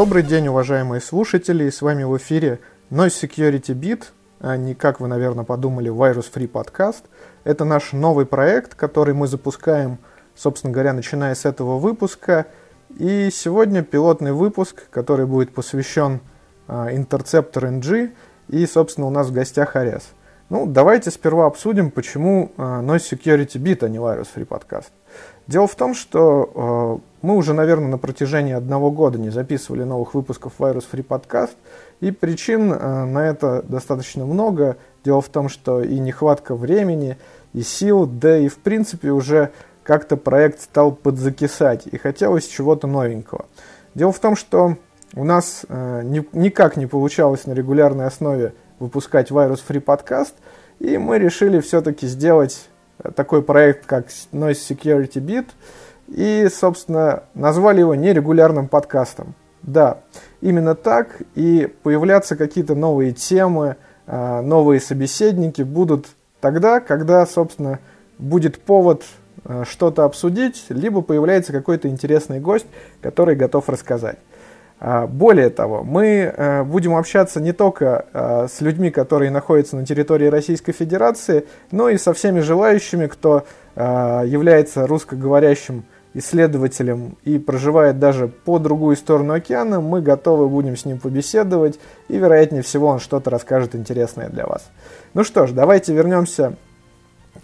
Добрый день, уважаемые слушатели, с вами в эфире Noise Security Beat, а не, как вы, наверное, подумали, Virus Free Podcast. Это наш новый проект, который мы запускаем, собственно говоря, начиная с этого выпуска. И сегодня пилотный выпуск, который будет посвящен а, Interceptor NG, и, собственно, у нас в гостях Арес. Ну, давайте сперва обсудим, почему а, Noise Security Beat, а не Virus Free Podcast. Дело в том, что э, мы уже, наверное, на протяжении одного года не записывали новых выпусков Virus Free Podcast, и причин э, на это достаточно много. Дело в том, что и нехватка времени, и сил, да и в принципе уже как-то проект стал подзакисать, и хотелось чего-то новенького. Дело в том, что у нас э, ни, никак не получалось на регулярной основе выпускать Virus Free Podcast, и мы решили все-таки сделать такой проект, как Noise Security Beat, и, собственно, назвали его нерегулярным подкастом. Да, именно так, и появляться какие-то новые темы, а, новые собеседники будут тогда, когда, собственно, будет повод а, что-то обсудить, либо появляется какой-то интересный гость, который готов рассказать. А, более того, мы будем общаться не только с людьми, которые находятся на территории Российской Федерации, но и со всеми желающими, кто является русскоговорящим исследователем и проживает даже по другую сторону океана, мы готовы будем с ним побеседовать, и, вероятнее всего, он что-то расскажет интересное для вас. Ну что ж, давайте вернемся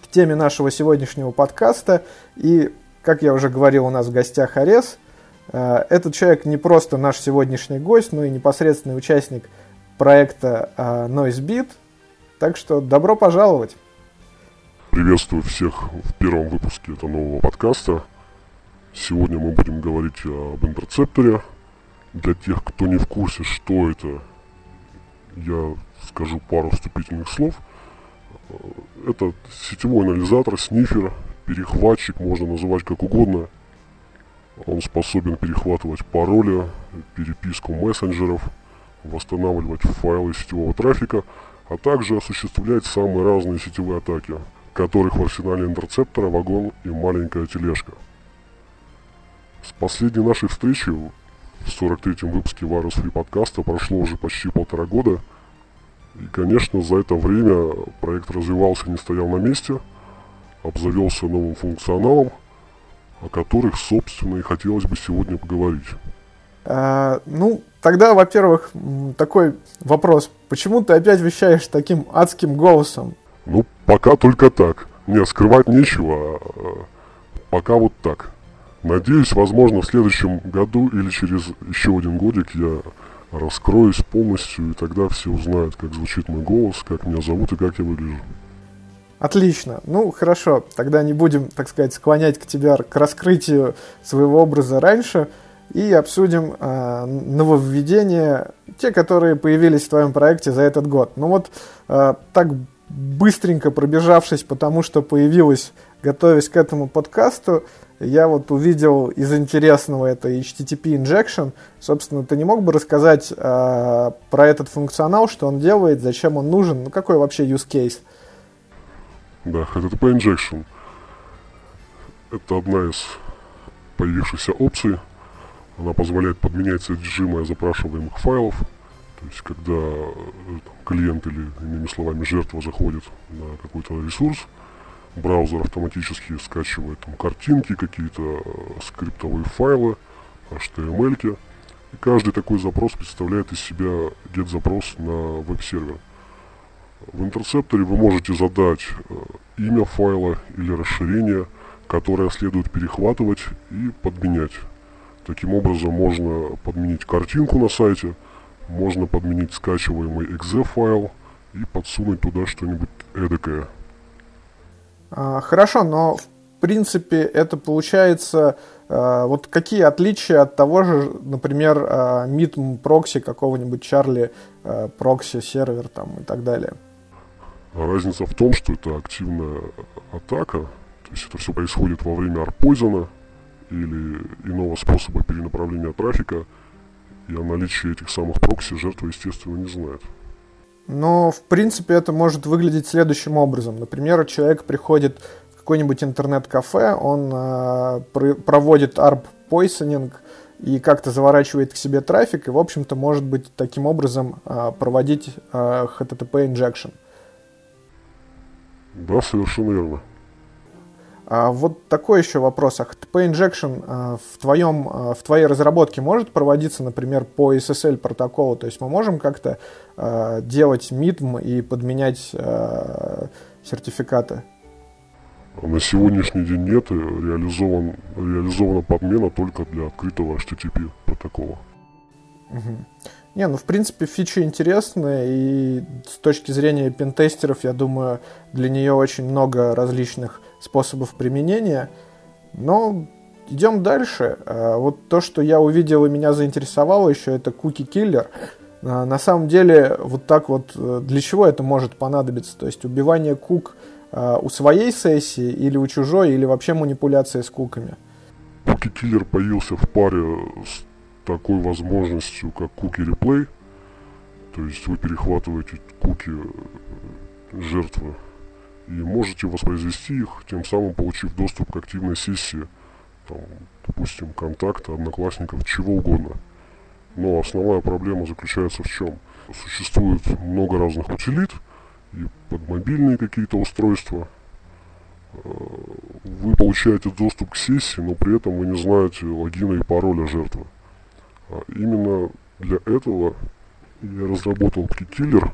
к теме нашего сегодняшнего подкаста. И, как я уже говорил, у нас в гостях Арес – Э, этот человек не просто наш сегодняшний гость, но и непосредственный участник проекта э, NoiseBeat. Так что добро пожаловать! Приветствую всех в первом выпуске этого нового подкаста. Сегодня мы будем говорить об интерцепторе. Для тех, кто не в курсе, что это, я скажу пару вступительных слов. Это сетевой анализатор, снифер, перехватчик, можно называть как угодно – он способен перехватывать пароли, переписку мессенджеров, восстанавливать файлы сетевого трафика, а также осуществлять самые разные сетевые атаки, которых в арсенале интерцептора вагон и маленькая тележка. С последней нашей встречи в 43-м выпуске Virus Free подкаста прошло уже почти полтора года, и, конечно, за это время проект развивался, не стоял на месте, обзавелся новым функционалом – о которых, собственно, и хотелось бы сегодня поговорить. А, ну, тогда, во-первых, такой вопрос. Почему ты опять вещаешь таким адским голосом? Ну, пока только так. Не, скрывать нечего. А, пока вот так. Надеюсь, возможно, в следующем году или через еще один годик я раскроюсь полностью, и тогда все узнают, как звучит мой голос, как меня зовут и как я выгляжу. Отлично. Ну, хорошо. Тогда не будем, так сказать, склонять к тебе к раскрытию своего образа раньше и обсудим э, нововведения, те, которые появились в твоем проекте за этот год. Ну вот э, так быстренько пробежавшись, потому что появилось, готовясь к этому подкасту, я вот увидел из интересного это HTTP injection. Собственно, ты не мог бы рассказать э, про этот функционал, что он делает, зачем он нужен, ну какой вообще use case? Да, HTTP Injection. Это одна из появившихся опций. Она позволяет подменять содержимое запрашиваемых файлов. То есть, когда э, там, клиент или, иными словами, жертва заходит на какой-то ресурс, браузер автоматически скачивает там картинки, какие-то э, скриптовые файлы, HTML. И каждый такой запрос представляет из себя get-запрос на веб-сервер. В интерцепторе вы можете задать э, имя файла или расширение, которое следует перехватывать и подменять. Таким образом можно подменить картинку на сайте, можно подменить скачиваемый exe файл и подсунуть туда что-нибудь эдакое. А, хорошо, но в принципе это получается а, вот какие отличия от того же, например, а, MIT прокси какого-нибудь Charlie а, прокси сервер там и так далее? Разница в том, что это активная атака, то есть это все происходит во время арпойзона или иного способа перенаправления трафика, и о наличии этих самых прокси жертва, естественно, не знает. Но, в принципе, это может выглядеть следующим образом. Например, человек приходит в какой-нибудь интернет-кафе, он э, проводит арп-пойсонинг, и как-то заворачивает к себе трафик, и, в общем-то, может быть таким образом проводить HTTP injection. Да, совершенно верно. А вот такой еще вопрос. А HTTP injection а, в, твоем, а, в твоей разработке может проводиться, например, по SSL протоколу? То есть мы можем как-то а, делать MITM и подменять а, сертификаты? На сегодняшний день нет, реализован, реализована подмена только для открытого HTTP протокола. Угу. Не, ну в принципе фича интересная, и с точки зрения пентестеров, я думаю, для нее очень много различных способов применения. Но идем дальше. А, вот то, что я увидел и меня заинтересовало еще, это куки-киллер. А, на самом деле, вот так вот, э, для чего это может понадобиться? То есть убивание кук а, у своей сессии или у чужой, или вообще манипуляция с куками? Куки-киллер появился в паре с такой возможностью, как куки реплей. То есть вы перехватываете куки э, жертвы и можете воспроизвести их, тем самым получив доступ к активной сессии, там, допустим, контакта, одноклассников, чего угодно. Но основная проблема заключается в чем? Существует много разных утилит, и под мобильные какие-то устройства. Э, вы получаете доступ к сессии, но при этом вы не знаете логина и пароля жертвы. А именно для этого я разработал кикиллер,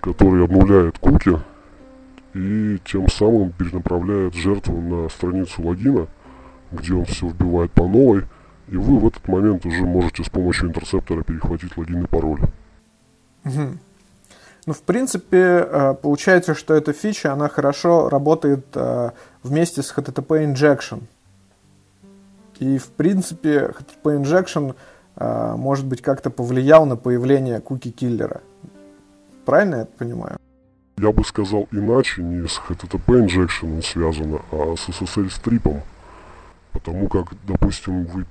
который обнуляет куки и тем самым перенаправляет жертву на страницу логина, где он все вбивает по новой, и вы в этот момент уже можете с помощью интерцептора перехватить логин и пароль. Угу. Ну, в принципе, э, получается, что эта фича, она хорошо работает э, вместе с HTTP Injection. И, в принципе, HTTP Injection а, может быть, как-то повлиял на появление куки-киллера. Правильно я понимаю? Я бы сказал иначе, не с HTTP injection связано, а с SSL стрипом. Потому как, допустим, вы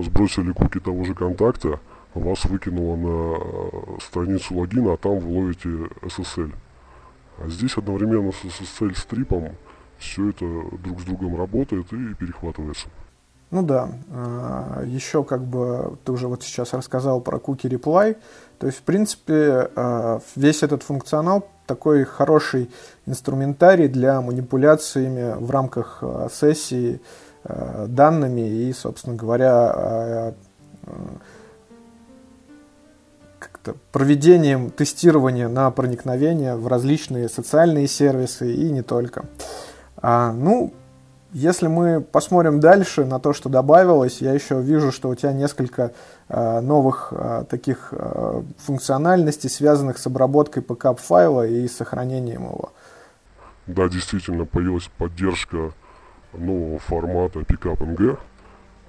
сбросили куки того же контакта, вас выкинуло на страницу логина, а там вы ловите SSL. А здесь одновременно с SSL стрипом все это друг с другом работает и перехватывается. Ну да, а, еще как бы ты уже вот сейчас рассказал про Cookie Reply, то есть в принципе а, весь этот функционал такой хороший инструментарий для манипуляциями в рамках а, сессии данными и, собственно говоря, как-то проведением тестирования на проникновение в различные социальные сервисы и не только. А, ну, если мы посмотрим дальше на то, что добавилось, я еще вижу, что у тебя несколько э, новых э, таких э, функциональностей, связанных с обработкой пакап-файла и сохранением его. Да, действительно, появилась поддержка нового формата PickupNG.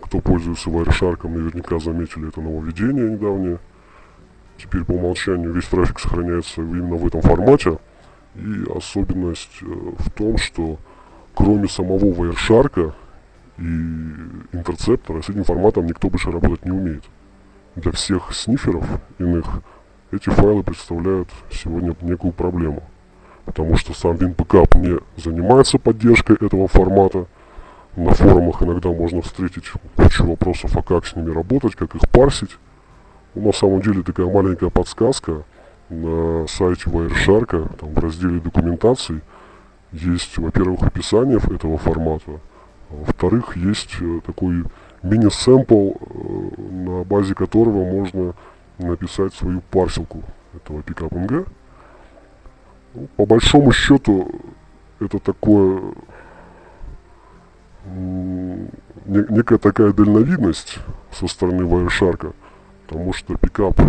Кто пользуется Wireshark, наверняка заметили это нововведение недавнее. Теперь по умолчанию весь трафик сохраняется именно в этом формате. И особенность в том, что кроме самого Wireshark и интерцептора, с этим форматом никто больше работать не умеет. Для всех сниферов иных эти файлы представляют сегодня некую проблему. Потому что сам WinPickup не занимается поддержкой этого формата. На форумах иногда можно встретить кучу вопросов, а как с ними работать, как их парсить. Но на самом деле такая маленькая подсказка на сайте Wireshark, там в разделе документации – есть, во-первых, описание этого формата, а во-вторых, есть э, такой мини-сэмпл, э, на базе которого можно написать свою парсилку этого PickupNG. Ну, по большому счету, это такое некая такая дальновидность со стороны Wireshark, потому что пикап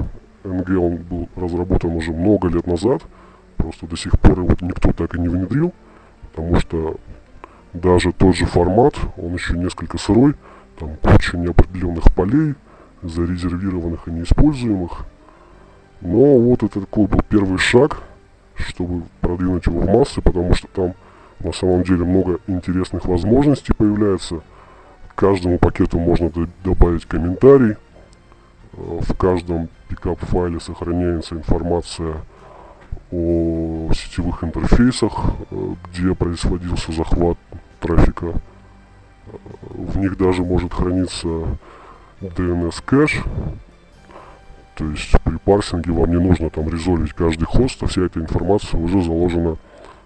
NG он был разработан уже много лет назад, просто до сих пор его никто так и не внедрил потому что даже тот же формат, он еще несколько сырой, там куча неопределенных полей, зарезервированных и неиспользуемых. Но вот это такой был первый шаг, чтобы продвинуть его в массы, потому что там на самом деле много интересных возможностей появляется. К каждому пакету можно добавить комментарий. Э, в каждом пикап-файле сохраняется информация о сетевых интерфейсах, э, где происходился захват трафика. В них даже может храниться DNS кэш. То есть при парсинге вам не нужно там резолить каждый хост, а вся эта информация уже заложена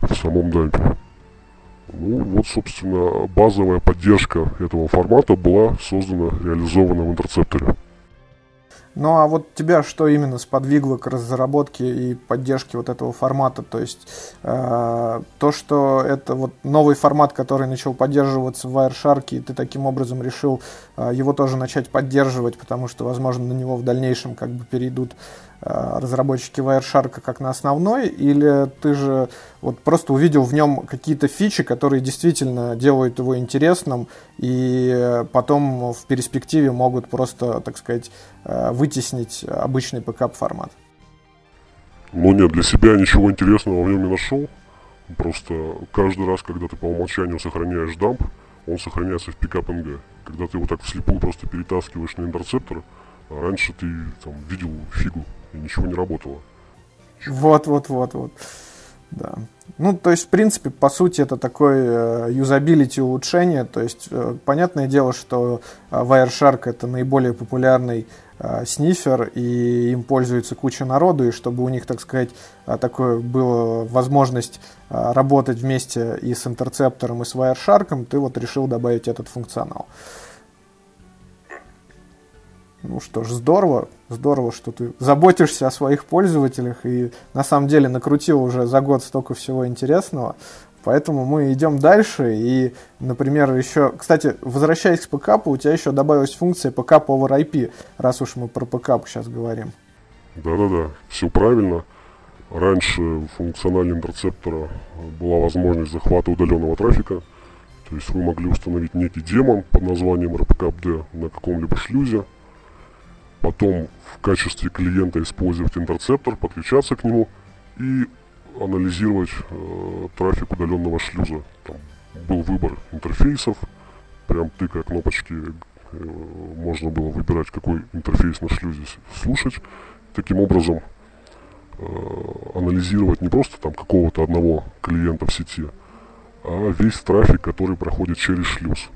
в самом дампе. Ну вот, собственно, базовая поддержка этого формата была создана, реализована в интерцепторе. Ну а вот тебя что именно сподвигло к разработке и поддержке вот этого формата? То есть э, то, что это вот новый формат, который начал поддерживаться в Wireshark, и ты таким образом решил э, его тоже начать поддерживать, потому что, возможно, на него в дальнейшем как бы перейдут разработчики Wireshark как на основной, или ты же вот просто увидел в нем какие-то фичи, которые действительно делают его интересным, и потом в перспективе могут просто, так сказать, э, вытеснить обычный пикап-формат? Ну нет, для себя ничего интересного в нем не нашел. Просто каждый раз, когда ты по умолчанию сохраняешь дамп, он сохраняется в пикап NG. Когда ты его так вслепую просто перетаскиваешь на интерцептор, а раньше ты там видел фигу и ничего не работало. Вот, вот, вот, вот. Да. Ну, то есть, в принципе, по сути, это такое юзабилити улучшение. То есть, э, понятное дело, что э, Wireshark это наиболее популярный э, снифер, и им пользуется куча народу, и чтобы у них, так сказать, э, такое была возможность э, работать вместе и с интерцептором, и с Wireshark, ты вот решил добавить этот функционал. Э, ну что ж, здорово, здорово, что ты заботишься о своих пользователях и на самом деле накрутил уже за год столько всего интересного. Поэтому мы идем дальше и, например, еще... Кстати, возвращаясь к пикапу, у тебя еще добавилась функция pickup over IP, раз уж мы про пикап сейчас говорим. Да-да-да, все правильно. Раньше в функционале интерцептора была возможность захвата удаленного трафика. То есть вы могли установить некий демон под названием RPCAP-D на каком-либо шлюзе, потом в качестве клиента использовать интерцептор, подключаться к нему и анализировать э, трафик удаленного шлюза. Там был выбор интерфейсов, прям тыкая кнопочки, э, можно было выбирать, какой интерфейс на шлюзе слушать. Таким образом, э, анализировать не просто там какого-то одного клиента в сети, а весь трафик, который проходит через шлюз.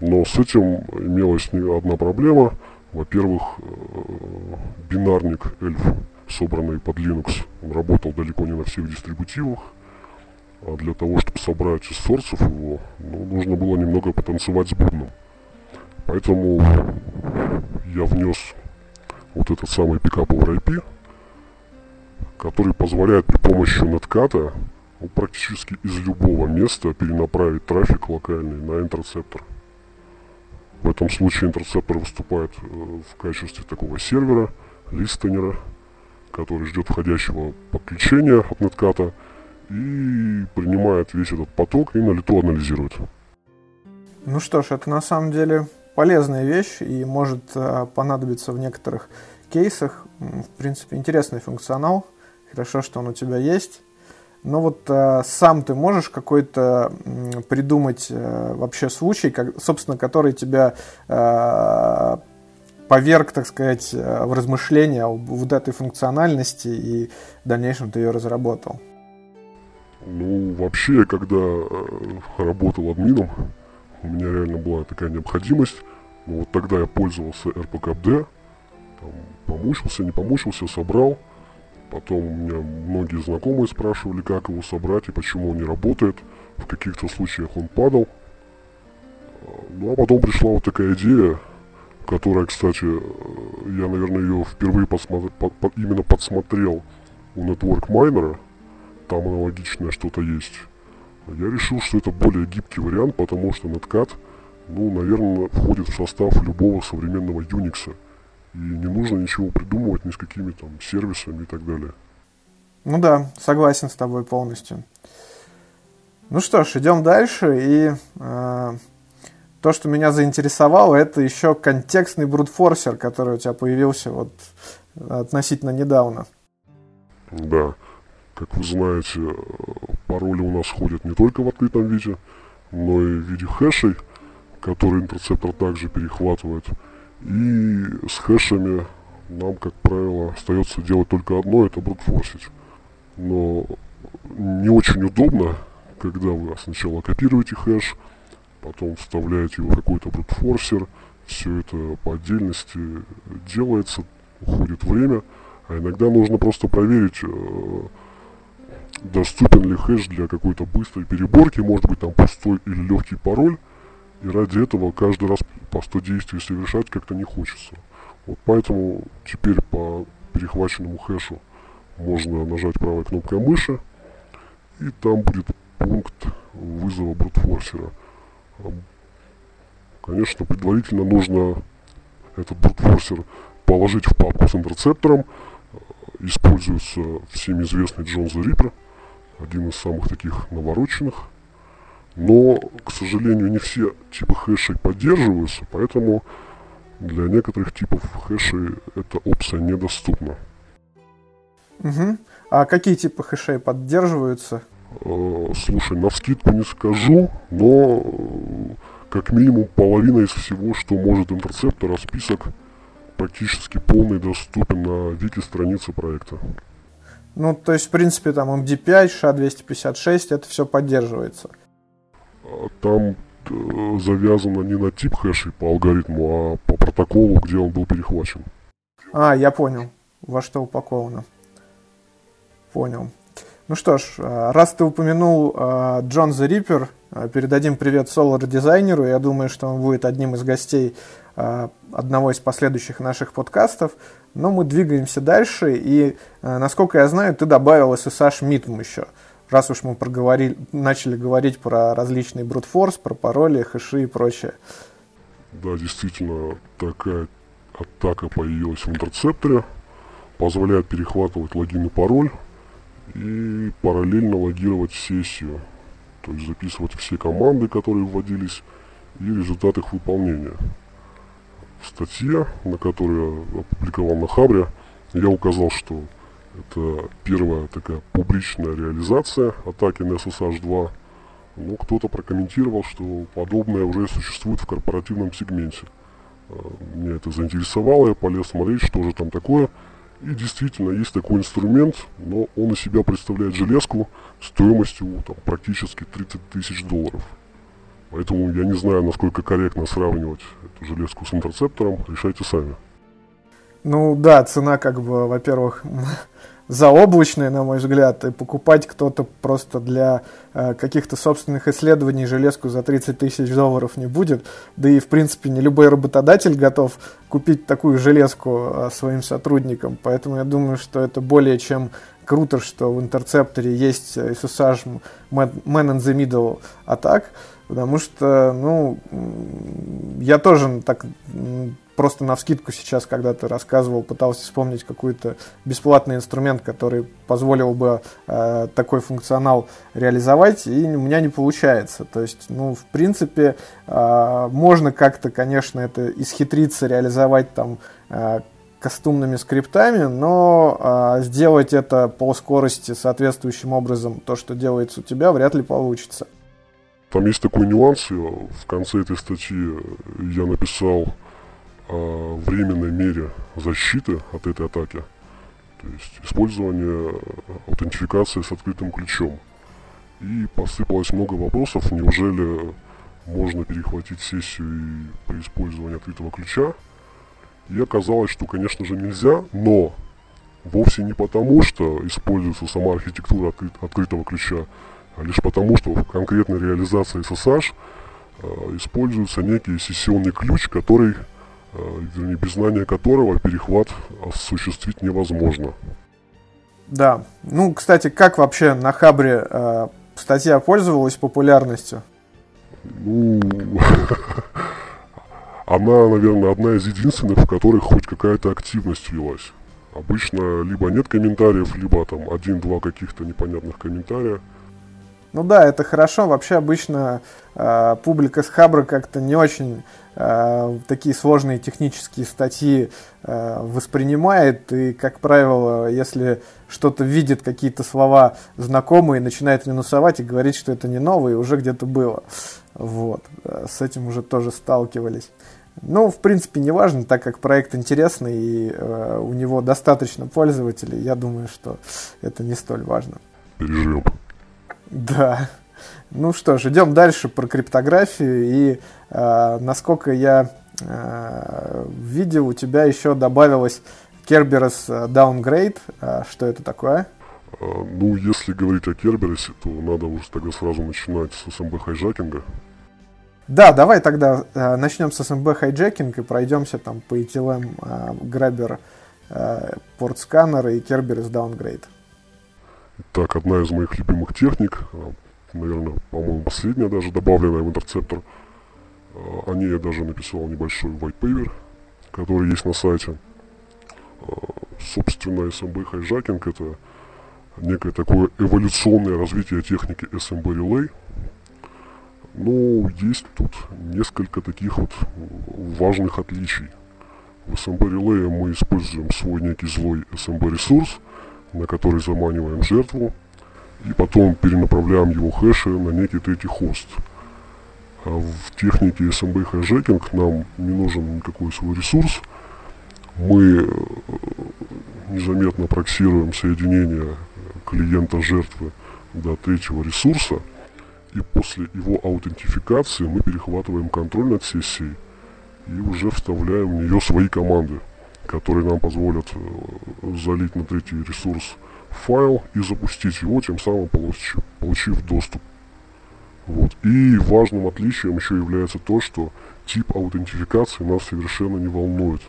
Но с этим имелась не одна проблема – во-первых, э, бинарник Elf, собранный под Linux, он работал далеко не на всех дистрибутивах. А для того, чтобы собрать из сорсов его, ну, нужно было немного потанцевать с бубном. Поэтому я внес вот этот самый пикап over IP, который позволяет при помощи нетката ну, практически из любого места перенаправить трафик локальный на интерцептор. В этом случае интерцептор выступает э, в качестве такого сервера, листенера, который ждет входящего подключения от нетката и принимает весь этот поток и на лету анализирует. Ну что ж, это на самом деле полезная вещь и может э, понадобиться в некоторых кейсах. В принципе, интересный функционал. Хорошо, что он у тебя есть. Но вот э, сам ты можешь какой-то э, придумать э, вообще случай, как, собственно, который тебя э, поверг, так сказать, э, в размышления об вот этой функциональности и в дальнейшем ты ее разработал? Ну, вообще, когда э, работал админом, у меня реально была такая необходимость. Ну, вот тогда я пользовался RPKD, там, помучился, не помучился, собрал – Потом у меня многие знакомые спрашивали, как его собрать и почему он не работает. В каких-то случаях он падал. Ну а потом пришла вот такая идея, которая, кстати, я, наверное, ее впервые посмотр... по, по, именно подсмотрел у Network Miner. Там аналогичное что-то есть. Я решил, что это более гибкий вариант, потому что Netcat, ну, наверное, входит в состав любого современного Unix. И не нужно ничего придумывать ни с какими там сервисами и так далее. Ну да, согласен с тобой полностью. Ну что ж, идем дальше. И э, то, что меня заинтересовало, это еще контекстный брутфорсер, который у тебя появился вот относительно недавно. Да, как вы знаете, пароли у нас ходят не только в открытом виде, но и в виде хэшей, которые интерцептор также перехватывает. И с хэшами нам, как правило, остается делать только одно, это брутфорсить. Но не очень удобно, когда вы сначала копируете хэш, потом вставляете его в какой-то брутфорсер, все это по отдельности делается, уходит время, а иногда нужно просто проверить, э, доступен ли хэш для какой-то быстрой переборки, может быть там пустой или легкий пароль, и ради этого каждый раз по 100 действий совершать как-то не хочется. Вот поэтому теперь по перехваченному хэшу можно нажать правой кнопкой мыши, и там будет пункт вызова брутфорсера. Конечно, предварительно нужно этот брутфорсер положить в папку с интерцептором. Используется всем известный Джон the Ripper, один из самых таких навороченных. Но, к сожалению, не все типы хэшей поддерживаются, поэтому для некоторых типов хэшей эта опция недоступна. Угу. А какие типы хэшей поддерживаются? Э, слушай, на скидку не скажу, но э, как минимум половина из всего, что может интерцептор, а список практически полный доступен на вики странице проекта. Ну, то есть, в принципе, там MD5, SHA-256, это все поддерживается. Там э, завязано не на тип хэшей по алгоритму, а по протоколу, где он был перехвачен. А, я понял, во что упаковано. Понял. Ну что ж, э, раз ты упомянул э, Джон the э, передадим привет Solar дизайнеру. Я думаю, что он будет одним из гостей одного из последующих наших подкастов. Но мы двигаемся дальше, и, насколько я знаю, ты добавил SSH MITM еще. Раз уж мы проговорили, начали говорить про различные брутфорс, про пароли, хэши и прочее. Да, действительно, такая атака появилась в интерцепторе. Позволяет перехватывать логин и пароль и параллельно логировать сессию, то есть записывать все команды, которые вводились, и результат их выполнения. В статье, на которую я опубликовал на Хабре, я указал, что это первая такая публичная реализация атаки на SSH-2. Но кто-то прокомментировал, что подобное уже существует в корпоративном сегменте. А, меня это заинтересовало, я полез смотреть, что же там такое – и действительно есть такой инструмент, но он из себя представляет железку стоимостью там, практически 30 тысяч долларов. Поэтому я не знаю, насколько корректно сравнивать эту железку с интерцептором. Решайте сами. Ну да, цена как бы, во-первых, заоблачные, на мой взгляд, и покупать кто-то просто для э, каких-то собственных исследований железку за 30 тысяч долларов не будет. Да и, в принципе, не любой работодатель готов купить такую железку э, своим сотрудникам. Поэтому я думаю, что это более чем круто, что в интерцепторе есть SSH Man in the Middle атак, потому что, ну, я тоже так просто на вскидку сейчас, когда ты рассказывал, пытался вспомнить какой-то бесплатный инструмент, который позволил бы э, такой функционал реализовать, и у меня не получается. То есть, ну, в принципе, э, можно как-то, конечно, это исхитриться, реализовать там э, кастомными скриптами, но э, сделать это по скорости соответствующим образом, то, что делается у тебя, вряд ли получится. Там есть такой нюанс, в конце этой статьи я написал о временной мере защиты от этой атаки. То есть использование аутентификации с открытым ключом. И посыпалось много вопросов, неужели можно перехватить сессию при использовании открытого ключа. И оказалось, что, конечно же, нельзя, но вовсе не потому, что используется сама архитектура открыт, открытого ключа, лишь потому, что в конкретной реализации SSH э, используется некий сессионный ключ, который Э, вернее, без знания которого перехват осуществить невозможно. Да. Ну, кстати, как вообще на Хабре э, статья пользовалась популярностью? Ну, она, наверное, одна из единственных, в которых хоть какая-то активность велась. Обычно либо нет комментариев, либо там один-два каких-то непонятных комментария. Ну да, это хорошо. Вообще обычно э, публика с Хабра как-то не очень э, такие сложные технические статьи э, воспринимает. И, как правило, если что-то видит, какие-то слова знакомые, начинает минусовать и говорить, что это не новое, уже где-то было. Вот. Э, с этим уже тоже сталкивались. Ну, в принципе, не важно, так как проект интересный и э, у него достаточно пользователей, я думаю, что это не столь важно. Переживем. Да. Ну что ж, идем дальше про криптографию. И э, насколько я видел, у тебя еще добавилось Kerberos Downgrade. Что это такое? Ну, если говорить о Kerberos е, то надо уже тогда сразу начинать с SMB hijacking а. Да, давай тогда э, начнем с SMB hijacking и пройдемся там по NTLM, э, Grabber, э, port scanner и Kerberos Downgrade. Так, одна из моих любимых техник, э, наверное, по-моему, последняя даже добавленная в Intercepter. О ней я даже написал небольшой white paper, который есть на сайте. Собственно, SMB hijacking это некое такое эволюционное развитие техники SMB Relay – ну, есть тут несколько таких вот важных отличий. В SMB Relay мы используем свой некий злой SMB ресурс, на который заманиваем жертву, и потом перенаправляем его хэши на некий третий хост. А в технике SMB hijacking нам не нужен никакой свой ресурс. Мы э, незаметно проксируем соединение клиента жертвы до третьего ресурса – и после его аутентификации мы перехватываем контроль над сессией и уже вставляем в нее свои команды, которые нам позволят э, залить на третий ресурс файл и запустить его, тем самым получив, получив доступ. Вот. И важным отличием еще является то, что тип аутентификации нас совершенно не волнует.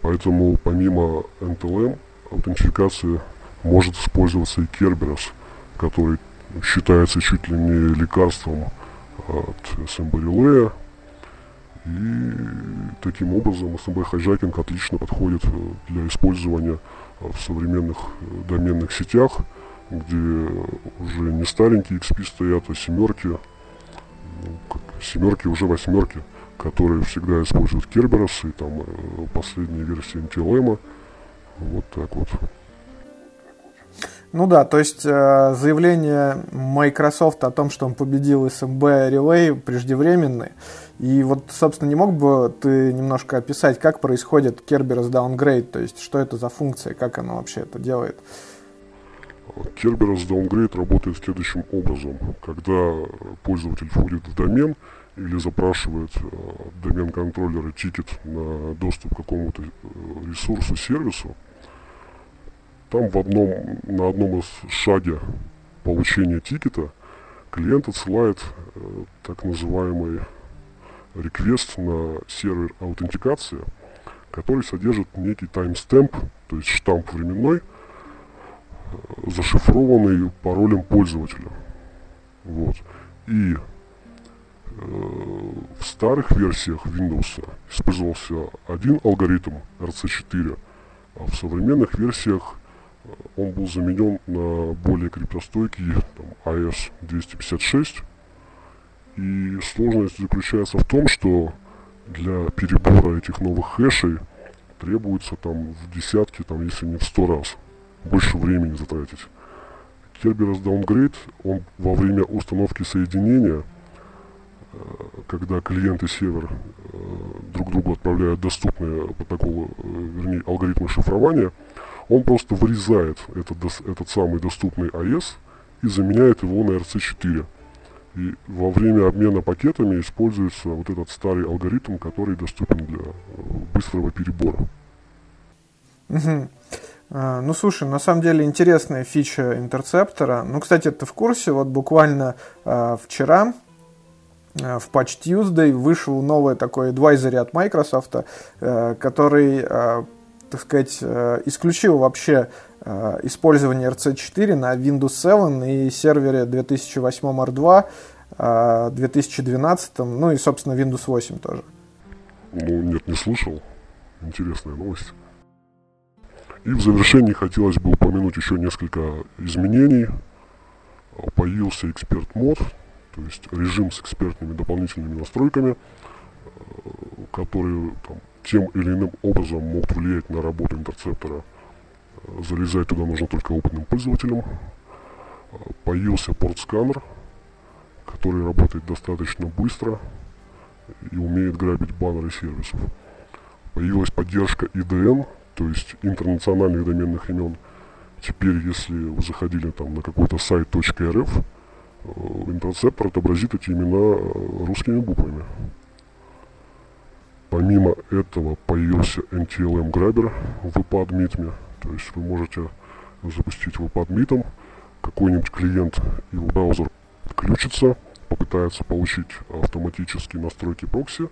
Поэтому помимо NTLM аутентификация может использоваться и Kerberos, который считается чуть ли не лекарством от SMB И таким образом SMB hijacking отлично подходит для использования в современных доменных сетях, где уже не старенькие XP стоят, а семерки, ну, семерки уже восьмерки, которые всегда используют Kerberos и там э, последние версии NTLM. Вот так вот. Ну да, то есть э, заявление Microsoft о том, что он победил SMB Relay преждевременны. И вот, собственно, не мог бы ты немножко описать, как происходит Kerberos Downgrade, то есть что это за функция, как она вообще это делает? Kerberos Downgrade работает следующим образом. Когда пользователь входит в домен или запрашивает э, домен контроллера ticket на доступ к какому-то э, ресурсу, сервису, там в одном, на одном из шаге получения ticket а клиент отсылает э, так называемый request на сервер аутентикации, который содержит некий timestamp, то есть штамп временной, э, зашифрованный паролем пользователя. Вот. И э, в старых версиях Windows использовался один алгоритм RC4, а в современных версиях он был заменен на более криптостойкий там, AES-256. И сложность заключается в том, что для перебора этих новых хэшей требуется там в десятки, там, если не в сто раз, больше времени затратить. Kerberos Downgrade, он во время установки соединения, э, когда клиент и сервер э, друг другу отправляют доступные протоколы, э, вернее, алгоритмы шифрования, он просто вырезает этот, этот самый доступный AES и заменяет его на RC4. И во время обмена пакетами используется вот этот старый алгоритм, который доступен для э, быстрого перебора. Угу. А, ну, слушай, на самом деле интересная фича интерцептора. Ну, кстати, ты в курсе, вот буквально а, вчера а, в Patch Tuesday вышел новый такой advisory от Microsoft, а, который а, так сказать, э, исключил вообще э, использование RC4 на Windows 7 и сервере 2008 R2, 2012, ну и, собственно, Windows 8 тоже. Ну, нет, не слышал. Интересная новость. И в завершении хотелось бы упомянуть еще несколько изменений. Появился эксперт мод, то есть режим с экспертными дополнительными настройками, э, который там, тем или иным образом могут влиять на работу интерцептора. Залезать туда нужно только опытным пользователям. Появился порт-сканер, который работает достаточно быстро и умеет грабить баннеры сервисов. Появилась поддержка IDN, то есть интернациональных доменных имен. Теперь, если вы заходили там на какой-то сайт .rf, интерцептор отобразит эти имена русскими буквами. Помимо этого появился NTLM Grabber в WebAdMitme. То есть вы можете запустить WebAdMitом, какой-нибудь клиент или браузер включится, попытается получить автоматические настройки прокси,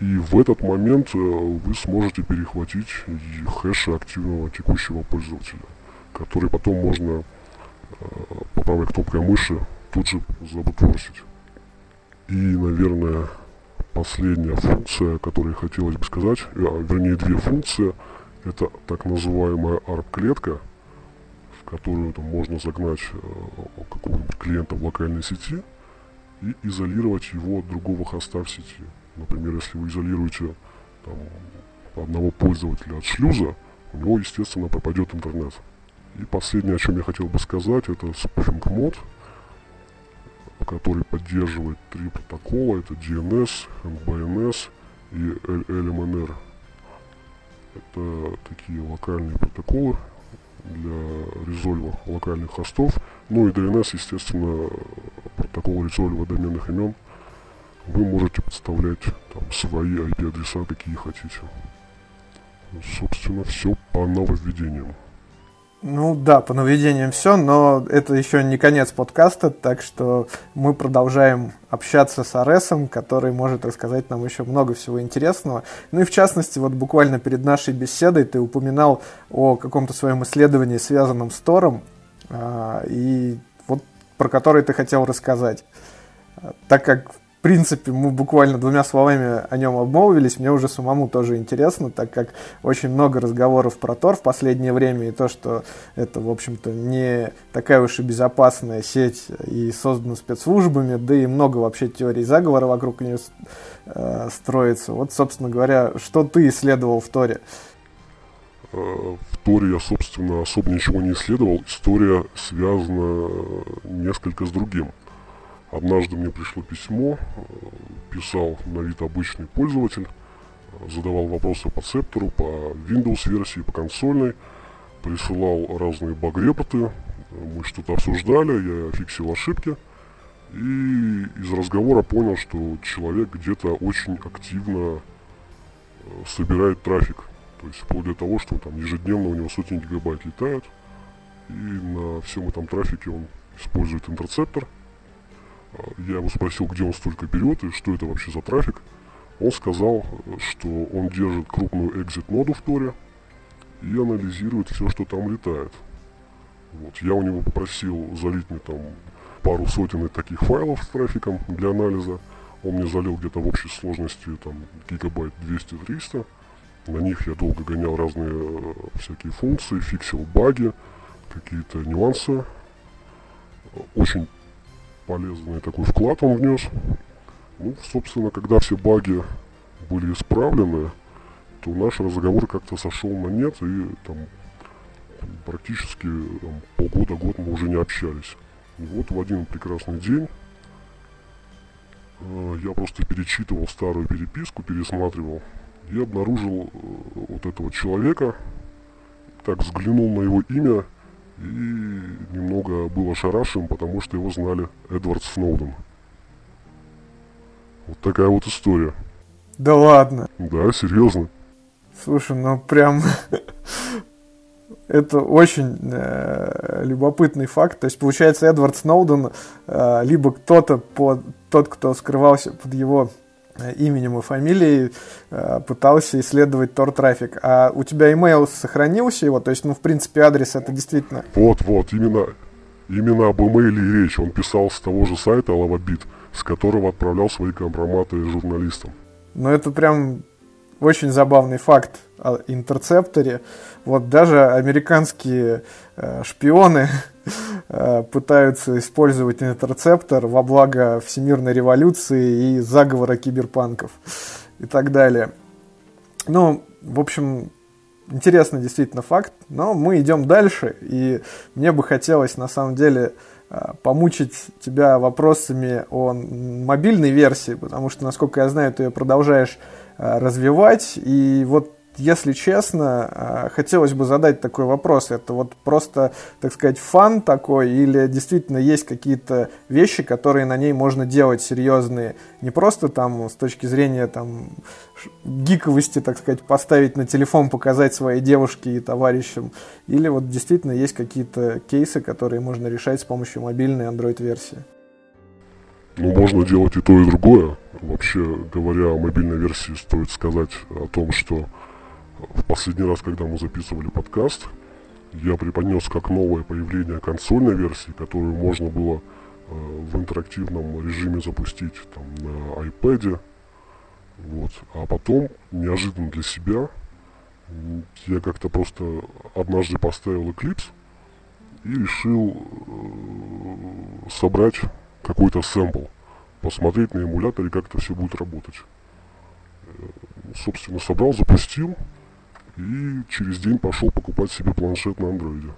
и в этот момент э, вы сможете перехватить хэши активного текущего пользователя, который потом можно э, по правой кнопкой мыши тут же забутворсить. И, наверное, последняя функция, которую хотелось бы сказать, а, вернее две функции, это так называемая ARP-клетка, в которую там, можно загнать э, какого-нибудь клиента в локальной сети и изолировать его от другого хоста в сети. Например, если вы изолируете там, одного пользователя от шлюза, у него, естественно, пропадет интернет. И последнее, о чем я хотел бы сказать, это spoofing мод, который поддерживает три протокола. Это DNS, MBNS и LMNR. Это такие локальные протоколы для резольва локальных хостов. Ну и DNS, естественно, протокол резольва доменных имен. Вы можете подставлять там свои IP-адреса, какие хотите. Собственно, все по нововведениям. Ну да, по нововведениям все, но это еще не конец подкаста, так что мы продолжаем общаться с Аресом, который может рассказать нам еще много всего интересного. Ну и в частности, вот буквально перед нашей беседой ты упоминал о каком-то своем исследовании, связанном с Тором, а, и вот про который ты хотел рассказать. Так как в принципе, мы буквально двумя словами о нем обмолвились. Мне уже самому тоже интересно, так как очень много разговоров про Тор в последнее время, и то, что это, в общем-то, не такая уж и безопасная сеть и создана спецслужбами, да и много вообще теорий заговора вокруг нее э, строится. Вот, собственно говоря, что ты исследовал в Торе? Э, в Торе я, собственно, особо ничего не исследовал. История связана несколько с другим. Однажды мне пришло письмо, э, писал на вид обычный пользователь, задавал вопросы по цептору, по Windows версии, по консольной, присылал разные баг-репорты, мы что-то обсуждали, я фиксил ошибки, и из разговора понял, что человек где-то очень активно э, собирает трафик. То есть вплоть до того, что там ежедневно у него сотни гигабайт летают, и на всем этом трафике он использует интерцептор – я его спросил, где он столько берет и что это вообще за трафик. Он сказал, что он держит крупную экзит-ноду в Торе и анализирует все, что там летает. Вот. Я у него попросил залить мне там пару сотен таких файлов с трафиком для анализа. Он мне залил где-то в общей сложности там гигабайт 200-300. На них я долго гонял разные э, всякие функции, фиксил баги, какие-то нюансы. Очень полезный такой вклад он внес. Ну, собственно, когда все баги были исправлены, то наш разговор как-то сошел на нет, и там практически там, полгода-год мы уже не общались. И вот в один прекрасный день э, я просто перечитывал старую переписку, пересматривал, и обнаружил э, вот этого человека, так взглянул на его имя, и немного был ошарашен, потому что его знали Эдвард Сноуден. Вот такая вот история. Да ладно? Да, серьезно. Слушай, ну прям это очень э, любопытный факт. То есть, получается, Эдвард Сноуден, э, либо кто-то, по, тот, кто скрывался под его именем и фамилией э, пытался исследовать тор-трафик. А у тебя email сохранился его? То есть, ну, в принципе, адрес это действительно... Вот, вот, именно, именно об имейле и речь. Он писал с того же сайта Lavabit, с которого отправлял свои компроматы журналистам. Ну, это прям очень забавный факт о интерцепторе. Вот даже американские э, шпионы э, пытаются использовать интерцептор во благо всемирной революции и заговора киберпанков и так далее. Ну, в общем, интересный действительно факт, но мы идем дальше, и мне бы хотелось на самом деле э, помучить тебя вопросами о мобильной версии, потому что, насколько я знаю, ты ее продолжаешь Э, развивать. И вот если честно, а, хотелось бы задать такой вопрос. Это вот просто, так сказать, фан такой или действительно есть какие-то вещи, которые на ней можно делать серьезные? Не просто там с точки зрения там гиковости, так сказать, поставить на телефон, показать своей девушке и товарищам. Или вот действительно есть какие-то кейсы, которые можно решать с помощью мобильной Android-версии? Ну, можно делать и то, и другое. Вообще говоря о мобильной версии, стоит сказать о том, что в последний раз, когда мы записывали подкаст, я преподнес как новое появление консольной версии, которую можно было э, в интерактивном режиме запустить там, на iPad. Вот. А потом, неожиданно для себя, я как-то просто однажды поставил Eclipse и решил э, собрать какой-то сэмпл, посмотреть на эмуляторе, как это все будет работать. Э, собственно, собрал, запустил, и через день пошел покупать себе планшет на андроиде.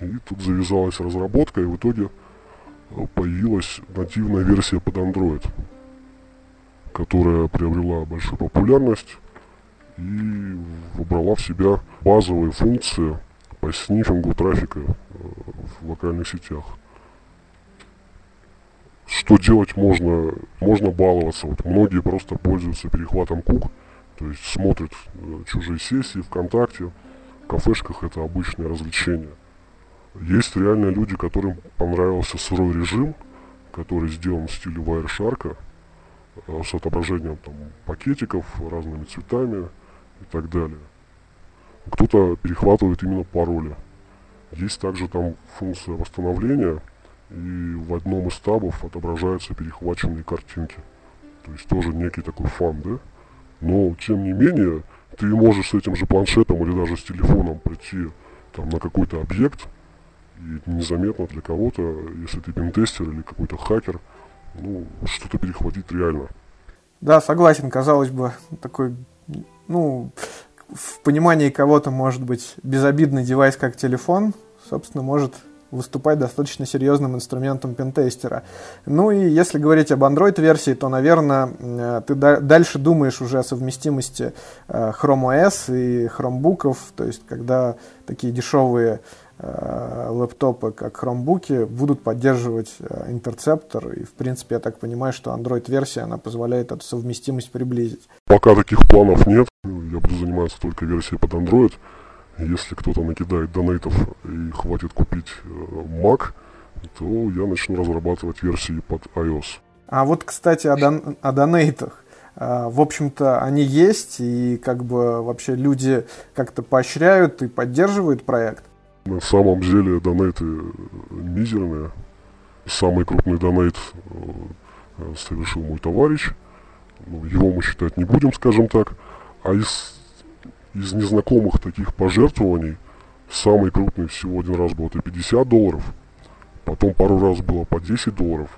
И тут завязалась разработка, и в итоге э, появилась нативная версия под Android, которая приобрела большую популярность и вобрала в себя базовые функции по снифингу трафика э, в локальных сетях. Что делать можно? Можно баловаться. Вот многие просто пользуются перехватом кук, то есть смотрят э, чужие сессии ВКонтакте, в кафешках это обычное развлечение. Есть реально люди, которым понравился сырой режим, который сделан в стиле Wireshark, э, с отображением там, пакетиков разными цветами и так далее. Кто-то перехватывает именно пароли. Есть также там функция восстановления, и в одном из табов отображаются перехваченные картинки. То есть тоже некий такой фан, да? Но, тем не менее, ты можешь с этим же планшетом или даже с телефоном прийти там, на какой-то объект, и незаметно для кого-то, если ты пентестер или какой-то хакер, ну, что-то перехватить реально. Да, согласен, казалось бы, такой, ну, в понимании кого-то, может быть, безобидный девайс, как телефон, собственно, может выступать достаточно серьезным инструментом пентестера. Ну и если говорить об Android-версии, то, наверное, э, ты дальше думаешь уже о совместимости э, Chrome OS и Chromebook'ов, то есть когда такие дешевые э, лэптопы, как Chromebook, будут поддерживать интерцептор. И, в принципе, я так понимаю, что Android-версия, она позволяет эту совместимость приблизить. Пока таких планов нет. Я буду заниматься только версией под Android. Если кто-то накидает донейтов и хватит купить э, Mac, то я начну разрабатывать версии под iOS. А вот, кстати, о, дон о донейтах. А, в общем-то, они есть, и как бы вообще люди как-то поощряют и поддерживают проект. На самом деле донейты мизерные. Самый крупный донейт э, совершил мой товарищ. Ну, его мы считать не будем, скажем так. А из из незнакомых таких пожертвований самый крупный всего один раз был это 50 долларов, потом пару раз было по 10 долларов,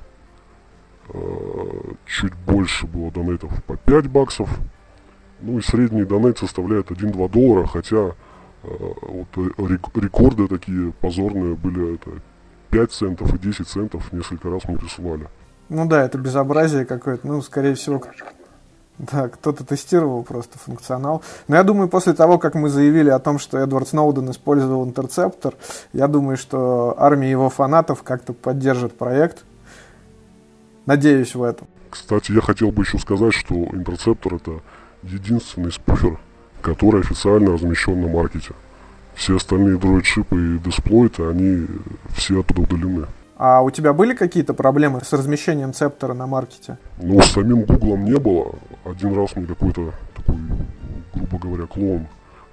э, чуть больше было донейтов по 5 баксов, ну и средний донейт составляет 1-2 доллара, хотя э, вот рекорды такие позорные были это 5 центов и 10 центов несколько раз мы присылали. Ну да, это безобразие какое-то, ну скорее всего да, кто-то тестировал просто функционал. Но я думаю, после того, как мы заявили о том, что Эдвард Сноуден использовал интерцептор, я думаю, что армия его фанатов как-то поддержит проект. Надеюсь в этом. Кстати, я хотел бы еще сказать, что интерцептор это единственный спуфер, который официально размещен на маркете. Все остальные дроид-шипы и дисплойты, они все оттуда удалены. А у тебя были какие-то проблемы с размещением цептора на маркете? Ну, с самим Гуглом не было. Один раз мне какой-то такой, грубо говоря, клон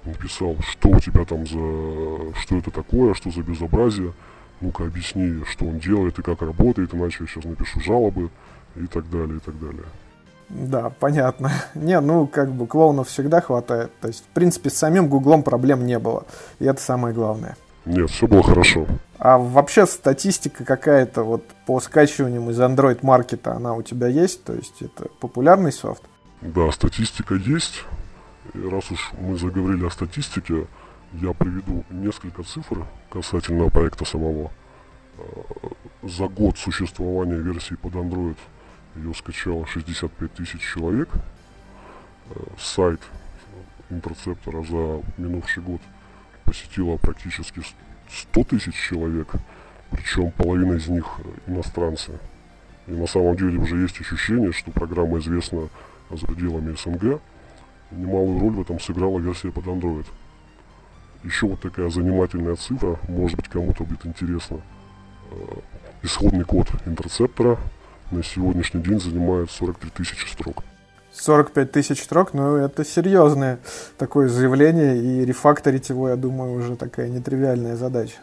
написал, что у тебя там за... что это такое, что за безобразие. Ну-ка объясни, что он делает и как работает, иначе я сейчас напишу жалобы и так далее, и так далее. Да, понятно. Не, ну, как бы клоунов всегда хватает. То есть, в принципе, с самим Гуглом проблем не было. И это самое главное. Нет, все было хорошо. А вообще статистика какая-то вот по скачиваниям из Android маркета, она у тебя есть? То есть это популярный софт? Да, статистика есть. И раз уж мы заговорили о статистике, я приведу несколько цифр касательно проекта самого. А, за год существования версии под Android ее скачало 65 тысяч человек. А, сайт интерцептора за минувший год посетило практически 100 тысяч человек, причем половина из них иностранцы. И на самом деле уже есть ощущение, что программа известна за пределами СНГ. Немалую роль в этом сыграла версия под Android. Еще вот такая занимательная цифра, может быть кому-то будет интересно. Э, исходный код интерцептора на сегодняшний день занимает 43 тысячи строк. 45 тысяч строк, ну это серьезное такое заявление, и рефакторить его, я думаю, уже такая нетривиальная задача.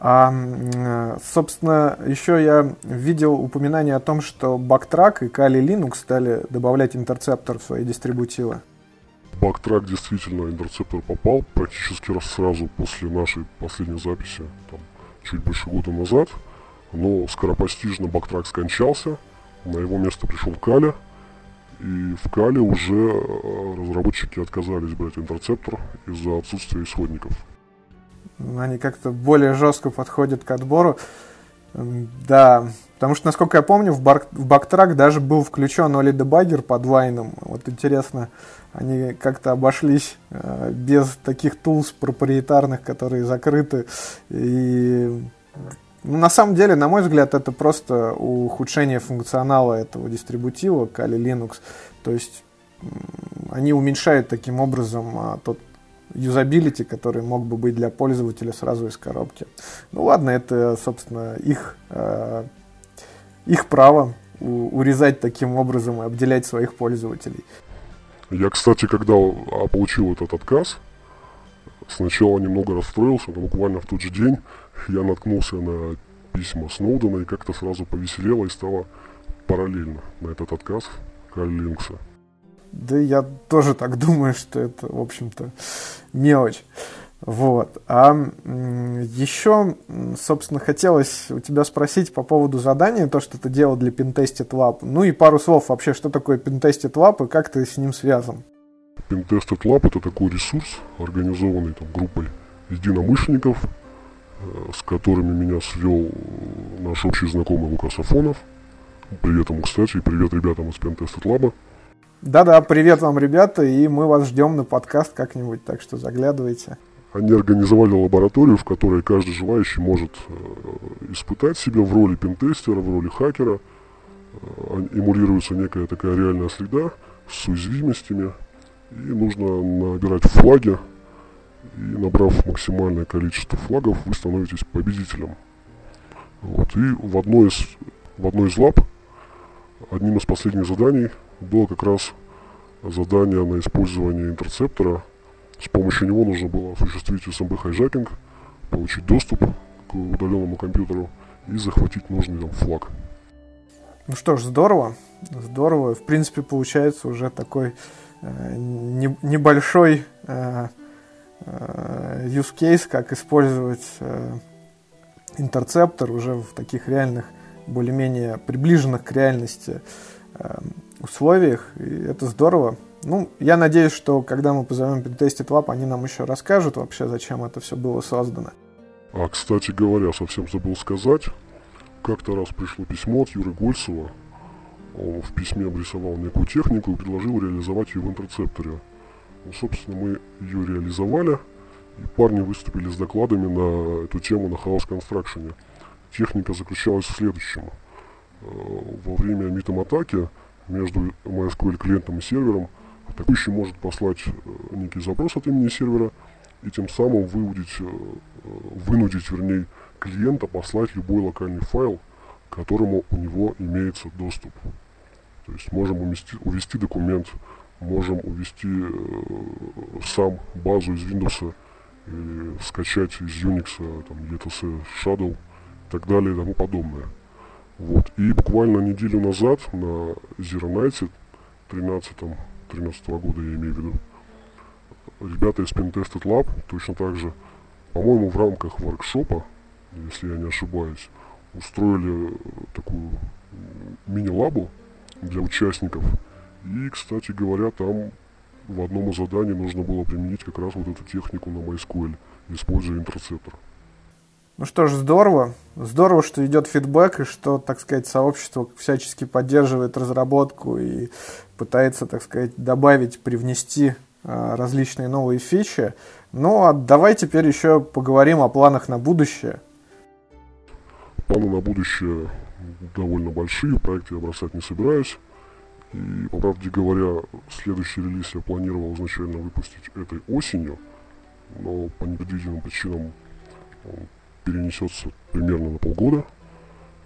А, собственно, еще я видел упоминание о том, что Backtrack и Kali Linux стали добавлять интерцептор в свои дистрибутивы. Backtrack действительно интерцептор попал практически раз сразу после нашей последней записи, там, чуть больше года назад. Но скоропостижно Backtrack скончался, на его место пришел Кали, и в Кали уже э, разработчики отказались брать интерцептор из-за отсутствия исходников. Они как-то более жестко подходят к отбору. Да, потому что, насколько я помню, в, бар, в Backtrack даже был включен Оли Дебаггер под Вайном. Вот интересно, они как-то обошлись э, без таких тулс проприетарных, которые закрыты. И ну, на самом деле, на мой взгляд, это просто ухудшение функционала этого дистрибутива Kali Linux. То есть они уменьшают таким образом а, тот юзабилити, который мог бы быть для пользователя сразу из коробки. Ну ладно, это, собственно, их, э, их право урезать таким образом и обделять своих пользователей. Я, кстати, когда а, получил этот отказ, сначала немного расстроился, но буквально в тот же день я наткнулся на письма Сноудена и как-то сразу повеселело и стало параллельно на этот отказ Каль Линкса. Да я тоже так думаю, что это, в общем-то, мелочь. Вот. А еще, собственно, хотелось у тебя спросить по поводу задания, то, что ты делал для Pentested Lab. Ну и пару слов вообще, что такое Pentested Lab и как ты с ним связан? Pentested Lab это такой ресурс, организованный там, группой единомышленников, э, с которыми меня свел наш общий знакомый Лукас Афонов. Привет ему, кстати, и привет ребятам из Pentested Lab. Да-да, привет вам, ребята, и мы вас ждем на подкаст как-нибудь, так что заглядывайте. Они организовали лабораторию, в которой каждый желающий может э, испытать себя в роли пентестера, в роли хакера. Э, эмулируется некая такая реальная среда с уязвимостями. И нужно набирать флаги. И набрав максимальное количество флагов, вы становитесь победителем. Вот. И в одной из, в одной из лаб одним из последних заданий было как раз задание на использование интерцептора. С помощью него нужно было осуществить SMB hijacking, получить доступ к удаленному компьютеру и захватить нужный там флаг. Ну что ж, здорово. Здорово. В принципе, получается уже такой э, не, небольшой э, э, use case, как использовать э, интерцептор уже в таких реальных, более-менее приближенных к реальности э, условиях, и это здорово. Ну, я надеюсь, что когда мы позовем Pentested Lab, они нам еще расскажут вообще, зачем это все было создано. А, кстати говоря, совсем забыл сказать, как-то раз пришло письмо от Юры Гольцева. Он в письме обрисовал некую технику и предложил реализовать ее в интерцепторе. Ну, собственно, мы ее реализовали, и парни выступили с докладами на эту тему на House Construction. Техника заключалась в следующем. Э, во время митом атаки между MySQL клиентом и сервером, атакующий может послать э, некий запрос от имени сервера и тем самым выводить, э, вынудить, вернее, клиента послать любой локальный файл, к которому у него имеется доступ. То есть можем умести, увести документ, можем увести э, сам базу из Windows, или скачать из Unix, там, ETC Shadow и так далее и тому подобное. Вот. И буквально неделю назад на Zero Night 13 13 года, я имею в виду, ребята из Pentested Lab точно так же, по-моему, в рамках воркшопа, если я не ошибаюсь, устроили такую мини-лабу для участников. И, кстати говоря, там в одном из заданий нужно было применить как раз вот эту технику на MySQL, используя интерцептор. Ну что ж, здорово. Здорово, что идет фидбэк и что, так сказать, сообщество всячески поддерживает разработку и пытается, так сказать, добавить, привнести различные новые фичи. Ну, а давай теперь еще поговорим о планах на будущее. Планы на будущее довольно большие, проекты я бросать не собираюсь. И, по правде говоря, следующий релиз я планировал изначально выпустить этой осенью, но по непредвиденным причинам он перенесется примерно на полгода.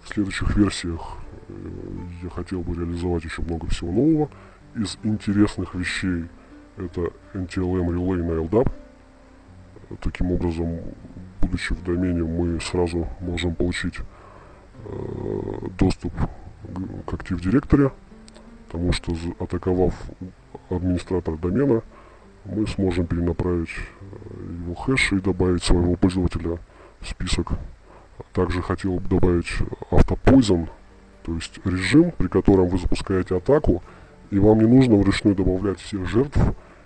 В следующих версиях э, я хотел бы реализовать еще много всего нового. Из интересных вещей это NTLM Relay на LDAP. Таким образом, будучи в домене, мы сразу можем получить э, доступ к Active Directory, потому что атаковав администратор домена, мы сможем перенаправить э, его хэш и добавить своего пользователя список. Также хотел бы добавить автопойзон, то есть режим, при котором вы запускаете атаку, и вам не нужно вручную добавлять всех жертв,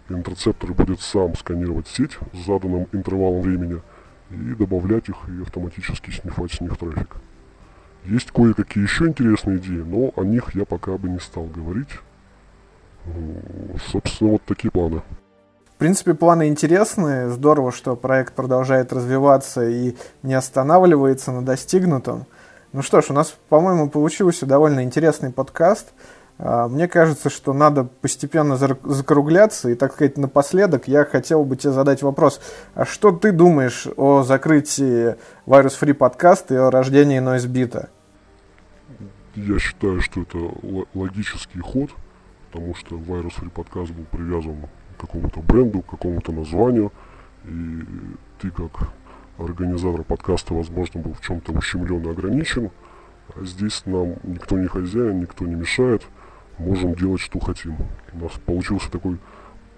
интерцептор будет сам сканировать сеть с заданным интервалом времени и добавлять их и автоматически снифать с них трафик. Есть кое-какие еще интересные идеи, но о них я пока бы не стал говорить. Собственно, вот такие планы. Принципе, планы интересные. Здорово, что проект продолжает развиваться и не останавливается на достигнутом. Ну что ж, у нас, по-моему, получился довольно интересный подкаст. А, мне кажется, что надо постепенно закругляться. И, так сказать, напоследок я хотел бы тебе задать вопрос. А что ты думаешь о закрытии Virus Free подкаста и о рождении NoiseBeat? Я считаю, что это логический ход, потому что Virus Free подкаст был привязан какому-то бренду, какому-то названию. И ты как организатор подкаста, возможно, был в чем-то ущемлен и ограничен. А здесь нам никто не хозяин, никто не мешает можем делать, что хотим. У нас получился такой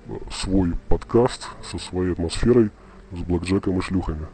э, свой подкаст со своей атмосферой, с блэкджеком и шлюхами.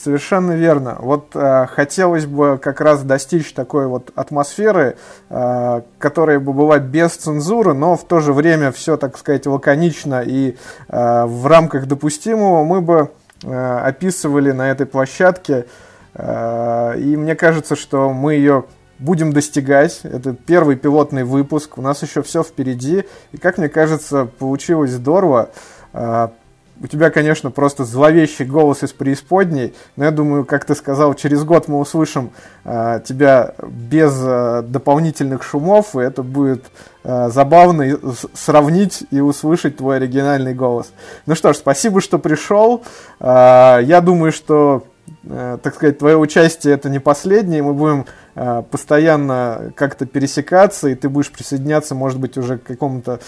Совершенно верно. Вот э, хотелось бы как раз достичь такой вот атмосферы, э, которая бы бывает без цензуры, но в то же время все, так сказать, лаконично и э, в рамках допустимого мы бы э, описывали на этой площадке. Э, и мне кажется, что мы ее будем достигать. Это первый пилотный выпуск. У нас еще все впереди. И, как мне кажется, получилось здорово. А, у тебя, конечно, просто зловещий голос из преисподней, но я думаю, как ты сказал, через год мы услышим э, тебя без э, дополнительных шумов, и это будет э, забавно сравнить и услышать твой оригинальный голос. Ну что ж, спасибо, что пришел. Э, я думаю, что, э, так сказать, твое участие это не последнее, мы будем Э, постоянно как-то пересекаться, и ты будешь присоединяться, может быть, уже к какому-то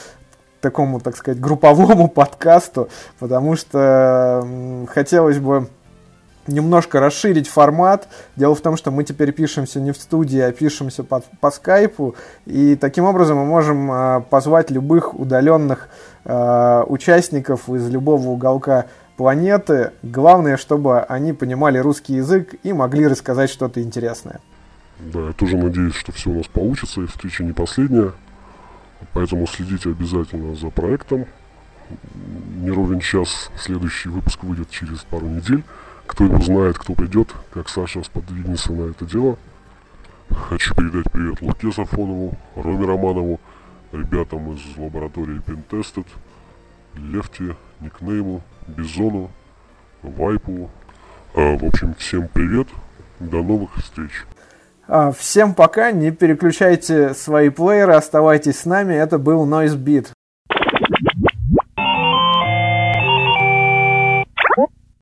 такому, так сказать, групповому подкасту, потому что хотелось бы немножко расширить формат. Дело в том, что мы теперь пишемся не в студии, а пишемся по, по скайпу, и таким образом мы можем э, позвать любых удаленных э, участников из любого уголка планеты. Главное, чтобы они понимали русский язык и могли рассказать что-то интересное. Да, я тоже надеюсь, что все у нас получится, и встреча не последняя. Поэтому следите обязательно за проектом. Не ровен час, следующий выпуск выйдет через пару недель. Кто его знает, кто придет, как Саша сподвигнется на это дело. Хочу передать привет Луке Сафонову, Роме Романову, ребятам из лаборатории Pentested, Лефти, Никнейму, Бизону, Вайпу. А, в общем, всем привет, до новых встреч. А, всем пока, не переключайте свои плееры, оставайтесь с нами. Это был Noise Beat.